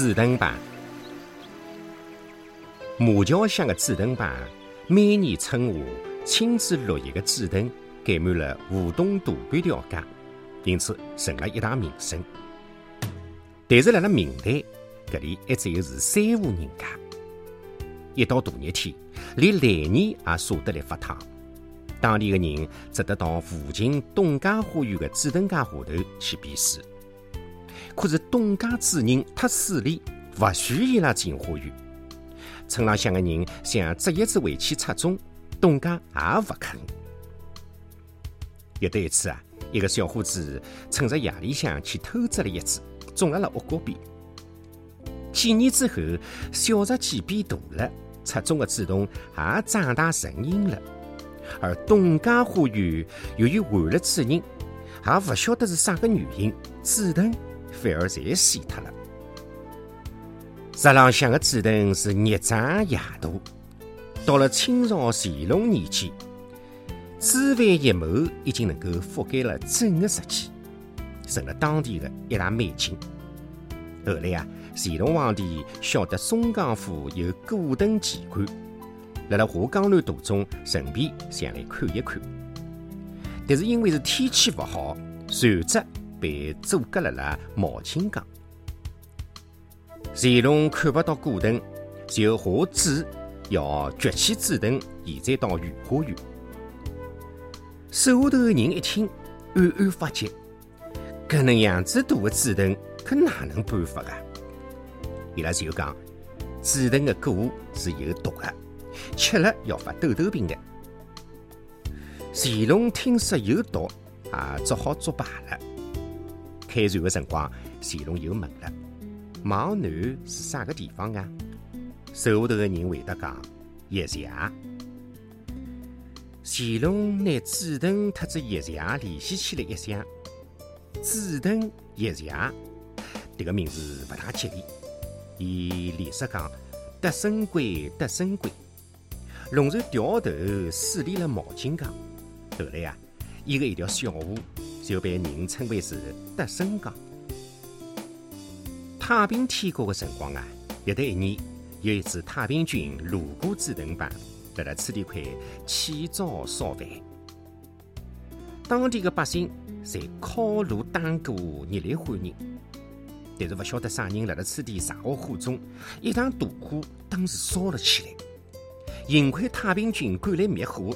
紫藤棚，马桥乡的紫藤棚，每年春夏亲自绿叶的紫藤盖满了湖东大半条街，因此成了一大名胜。但是，辣辣明代，搿里还只有是三户人家。一到大热天，连来年也舍得来发烫。当地的人只得到附近东家花园的紫藤架下头去避暑。可是东家主人太势利，勿许伊拉进花园。村浪向的人想折叶子回去插种，东家也勿肯。有得一次啊，一个小伙子趁着夜里向去偷摘了一枝，种了屋角边。几年之后，小竹几变大了，插种的紫藤也长大成荫了。而东家花园由于换了主人，也勿晓得是啥个原因，紫藤反而侪死脱了。石浪向的紫藤是日长夜大，到了清朝乾隆年间，枝繁叶茂，已经能够覆盖了整个石基，成了当地的一大美景。后来啊，乾隆皇帝晓得松江府有古藤奇观。辣辣华江南途中，顺便想来看一看，但是因为是天气勿好，船只被阻隔辣辣毛青江。乾隆看不到古藤，就下旨要掘起紫藤，移栽到御花园。手下头的人一听，暗暗发急：搿能样子大的紫藤，可哪能办法啊？伊拉就讲，紫藤的果是有毒的。吃了要发痘痘病的。乾隆听说有毒，也只好作罢了。开船的辰光，乾隆又问了：“往南是啥个地方啊？”手下头的人回答讲：“叶斜。”乾隆拿紫藤特子叶斜联系起来一想，紫藤叶斜这个名字不大吉利。伊连说讲：“得生贵，得生贵。”龙船掉头驶离了毛巾江，后来啊，一个一条小河就被人称为是德胜江。太平天国的辰光啊，有得一年，有一支太平军路过紫藤浜，在了此地块起灶烧饭。当地的百姓侪烤炉打鼓，热烈欢迎。但是不晓得啥人辣辣此地撒火火中，一场大火当时烧了起来。幸亏太平军赶来灭火，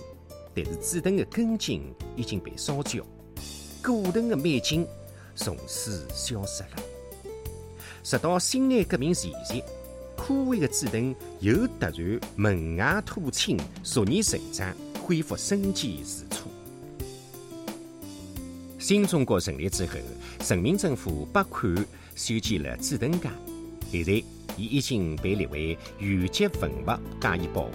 但是紫藤的根茎已经被烧焦，古藤的美景从此消失了。直到辛亥革命前夕，枯萎的紫藤又突然萌芽吐青，逐年成长，恢复生机如初。新中国成立之后，人民政府拨款修建了紫藤街，现在已已经被列为县级文物加以保护。